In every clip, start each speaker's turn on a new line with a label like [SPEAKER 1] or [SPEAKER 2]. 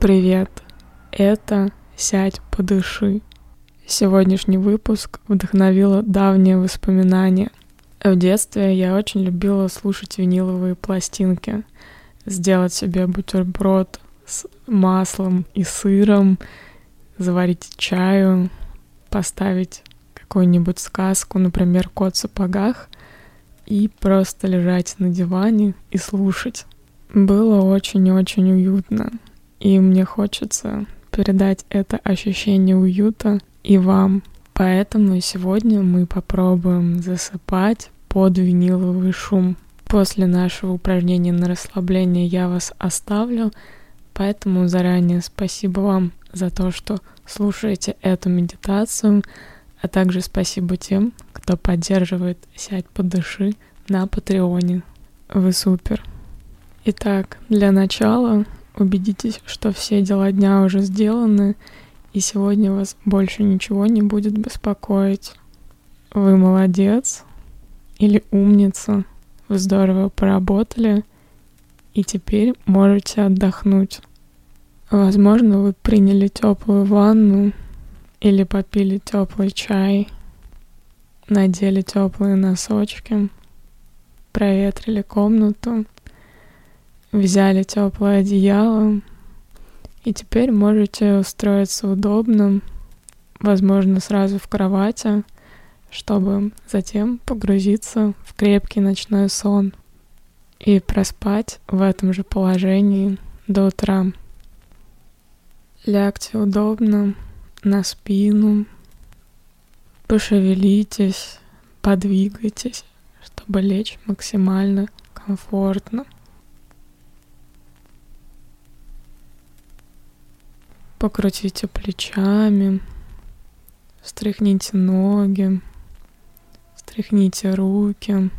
[SPEAKER 1] Привет! Это «Сядь, подыши». Сегодняшний выпуск вдохновило давнее воспоминание. В детстве я очень любила слушать виниловые пластинки, сделать себе бутерброд с маслом и сыром, заварить чаю, поставить какую-нибудь сказку, например, «Кот в сапогах», и просто лежать на диване и слушать. Было очень-очень уютно, и мне хочется передать это ощущение уюта и вам. Поэтому сегодня мы попробуем засыпать под виниловый шум. После нашего упражнения на расслабление я вас оставлю, поэтому заранее спасибо вам за то, что слушаете эту медитацию, а также спасибо тем, кто поддерживает «Сядь, подыши» на Патреоне. Вы супер! Итак, для начала убедитесь, что все дела дня уже сделаны, и сегодня вас больше ничего не будет беспокоить. Вы молодец или умница, вы здорово поработали, и теперь можете отдохнуть. Возможно, вы приняли теплую ванну или попили теплый чай, надели теплые носочки, проветрили комнату, взяли теплое одеяло, и теперь можете устроиться удобно, возможно, сразу в кровати, чтобы затем погрузиться в крепкий ночной сон и проспать в этом же положении до утра. Лягте удобно на спину, пошевелитесь, подвигайтесь, чтобы лечь максимально комфортно. Покрутите плечами, встряхните ноги, встряхните руки.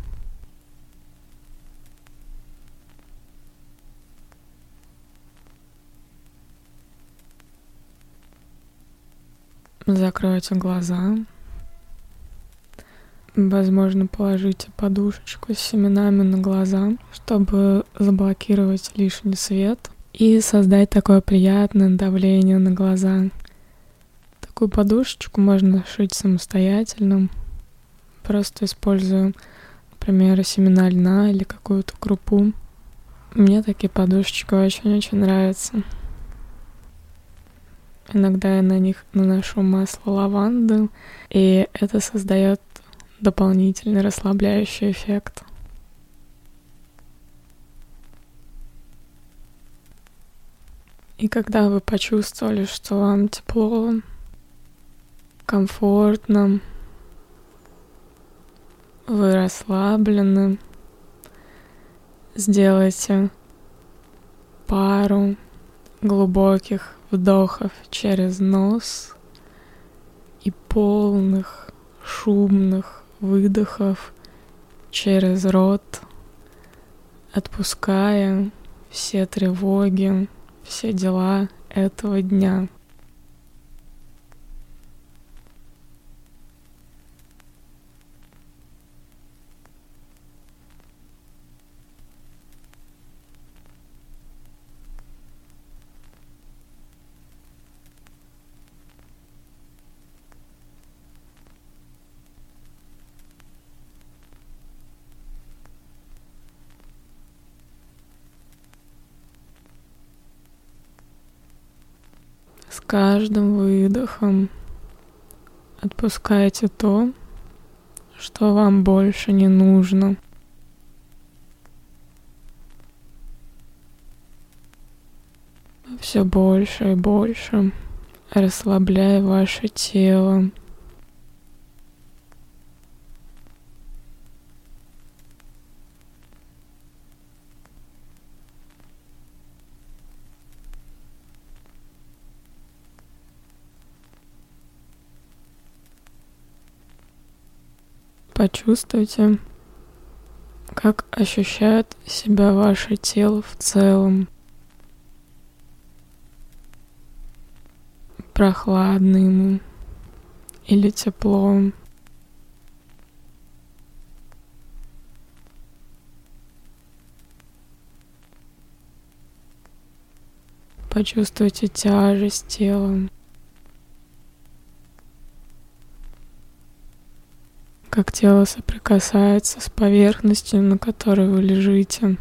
[SPEAKER 1] Закройте глаза. Возможно, положите подушечку с семенами на глаза, чтобы заблокировать лишний свет и создать такое приятное давление на глаза. Такую подушечку можно шить самостоятельно, просто используя, например, семена льна или какую-то крупу. Мне такие подушечки очень-очень нравятся. Иногда я на них наношу масло лаванды, и это создает дополнительный расслабляющий эффект. И когда вы почувствовали, что вам тепло, комфортно, вы расслаблены, сделайте пару глубоких вдохов через нос и полных шумных выдохов через рот, отпуская все тревоги, все дела этого дня. С каждым выдохом отпускайте то, что вам больше не нужно. Все больше и больше расслабляя ваше тело. Почувствуйте, как ощущает себя ваше тело в целом. Прохладно ему или тепло. Почувствуйте тяжесть тела. Как тело соприкасается с поверхностью, на которой вы лежите.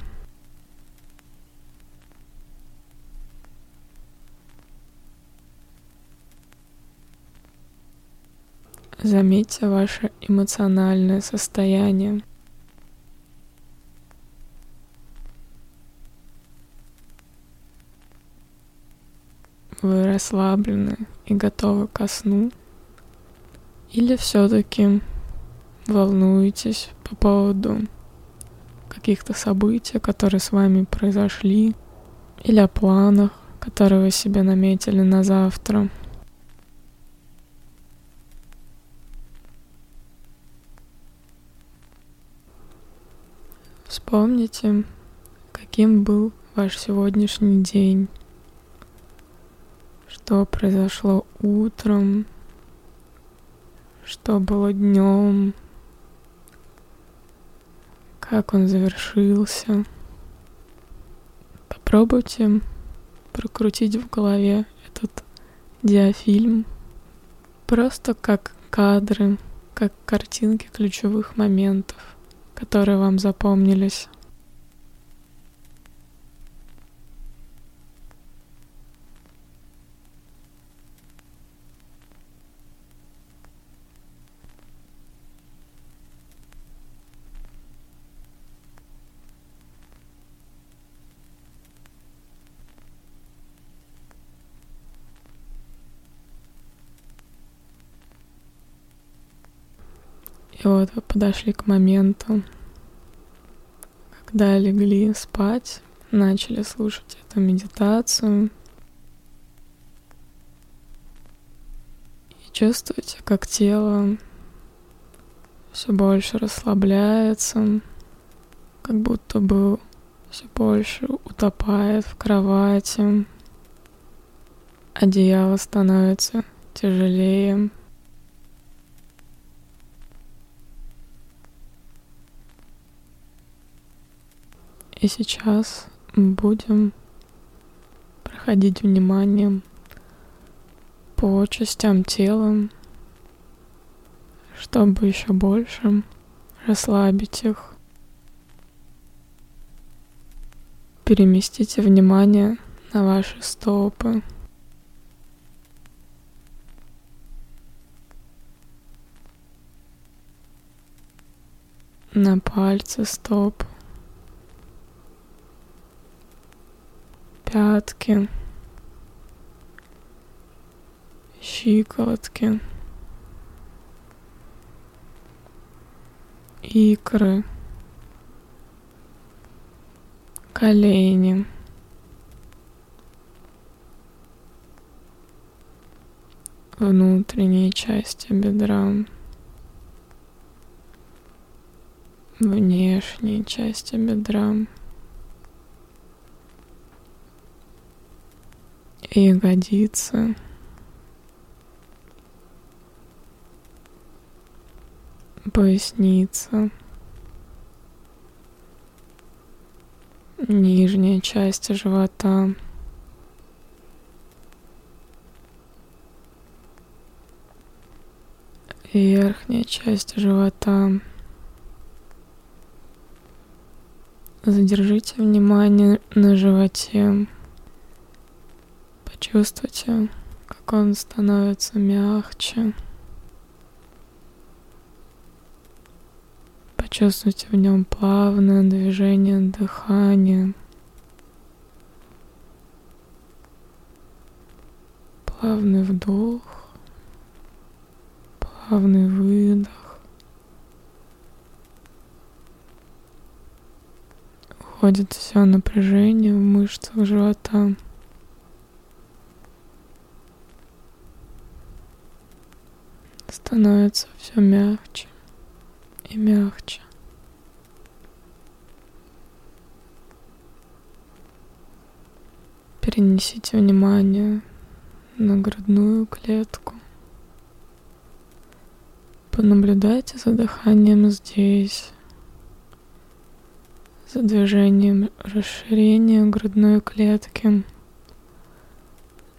[SPEAKER 1] Заметьте ваше эмоциональное состояние. Вы расслаблены и готовы ко сну? Или все-таки волнуетесь по поводу каких-то событий, которые с вами произошли, или о планах, которые вы себе наметили на завтра? Вспомните, каким был ваш сегодняшний день, что произошло утром, что было днем, как он завершился. Попробуйте прокрутить в голове этот диафильм просто как кадры, как картинки ключевых моментов которые вам запомнились. И вот вы подошли к моменту, когда легли спать, начали слушать эту медитацию. И чувствуете, как тело все больше расслабляется, как будто бы все больше утопает в кровати. Одеяло становится тяжелее. И сейчас будем проходить вниманием по частям тела, чтобы еще больше расслабить их. Переместите внимание на ваши стопы. На пальцы стоп. Пятки, щиколотки, икры, колени. внутренние части бедра, внешние части бедра. Ягодицы. Поясница. Нижняя часть живота. Верхняя часть живота. Задержите внимание на животе. Почувствуйте, как он становится мягче. Почувствуйте в нем плавное движение дыхания. Плавный вдох, плавный выдох. Уходит все напряжение в мышцах живота. Становится все мягче и мягче. Перенесите внимание на грудную клетку. Понаблюдайте за дыханием здесь, за движением расширения грудной клетки,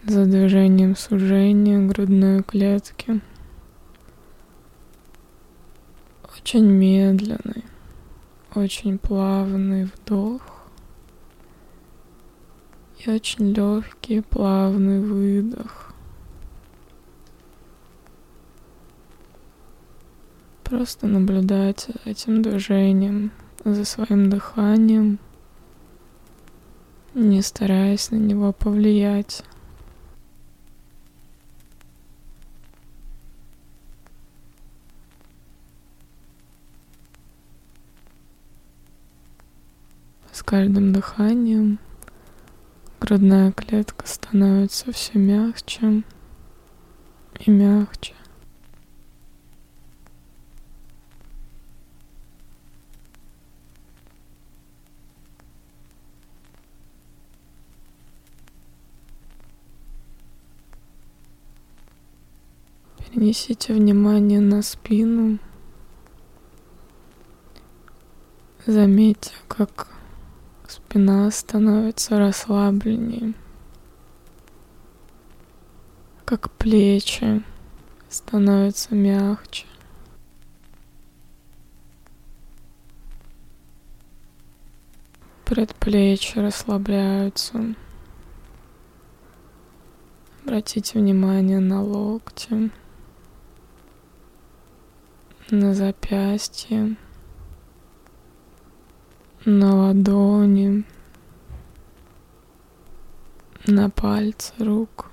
[SPEAKER 1] за движением сужения грудной клетки. Очень медленный, очень плавный вдох и очень легкий плавный выдох. Просто наблюдайте за этим движением, за своим дыханием, не стараясь на него повлиять. С каждым дыханием грудная клетка становится все мягче и мягче. Перенесите внимание на спину. Заметьте, как Спина становится расслабленнее, как плечи становятся мягче. Предплечья расслабляются. Обратите внимание на локти, на запястье на ладони, на пальцы рук.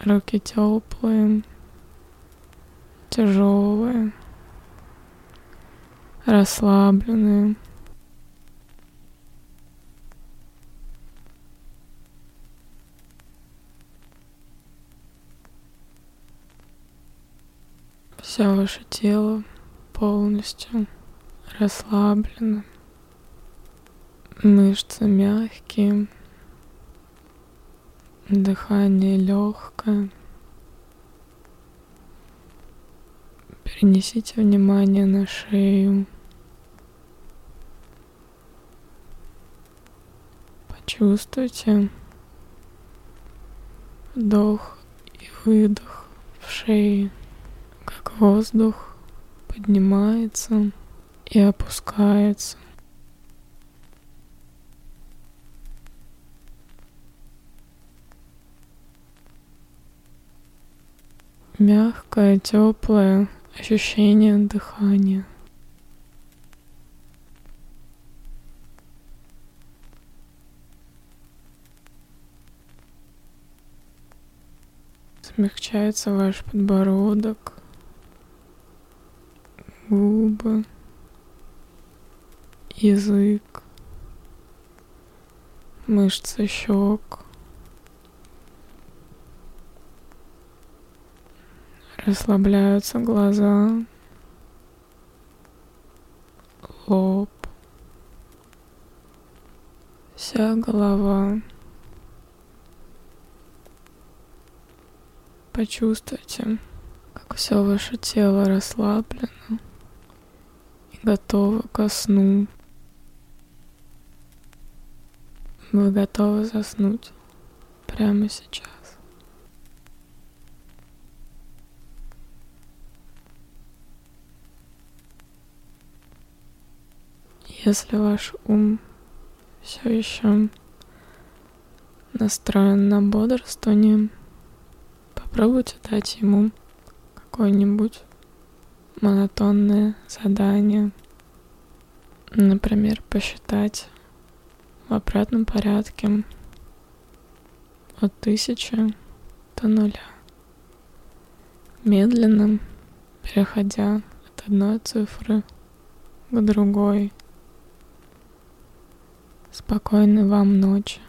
[SPEAKER 1] Руки теплые, тяжелые, расслабленные. Все ваше тело полностью расслаблена. Мышцы мягкие, дыхание легкое. Перенесите внимание на шею. Почувствуйте вдох и выдох в шее, как воздух поднимается и опускается. Мягкое, теплое ощущение дыхания. Смягчается ваш подбородок, губы, язык, мышцы щек, расслабляются глаза, лоб, вся голова. Почувствуйте, как все ваше тело расслаблено готовы ко сну. Вы готовы заснуть прямо сейчас. Если ваш ум все еще настроен на бодрствование, попробуйте дать ему какой-нибудь монотонные задания. Например, посчитать в обратном порядке от тысячи до нуля. Медленно переходя от одной цифры к другой. Спокойной вам ночи.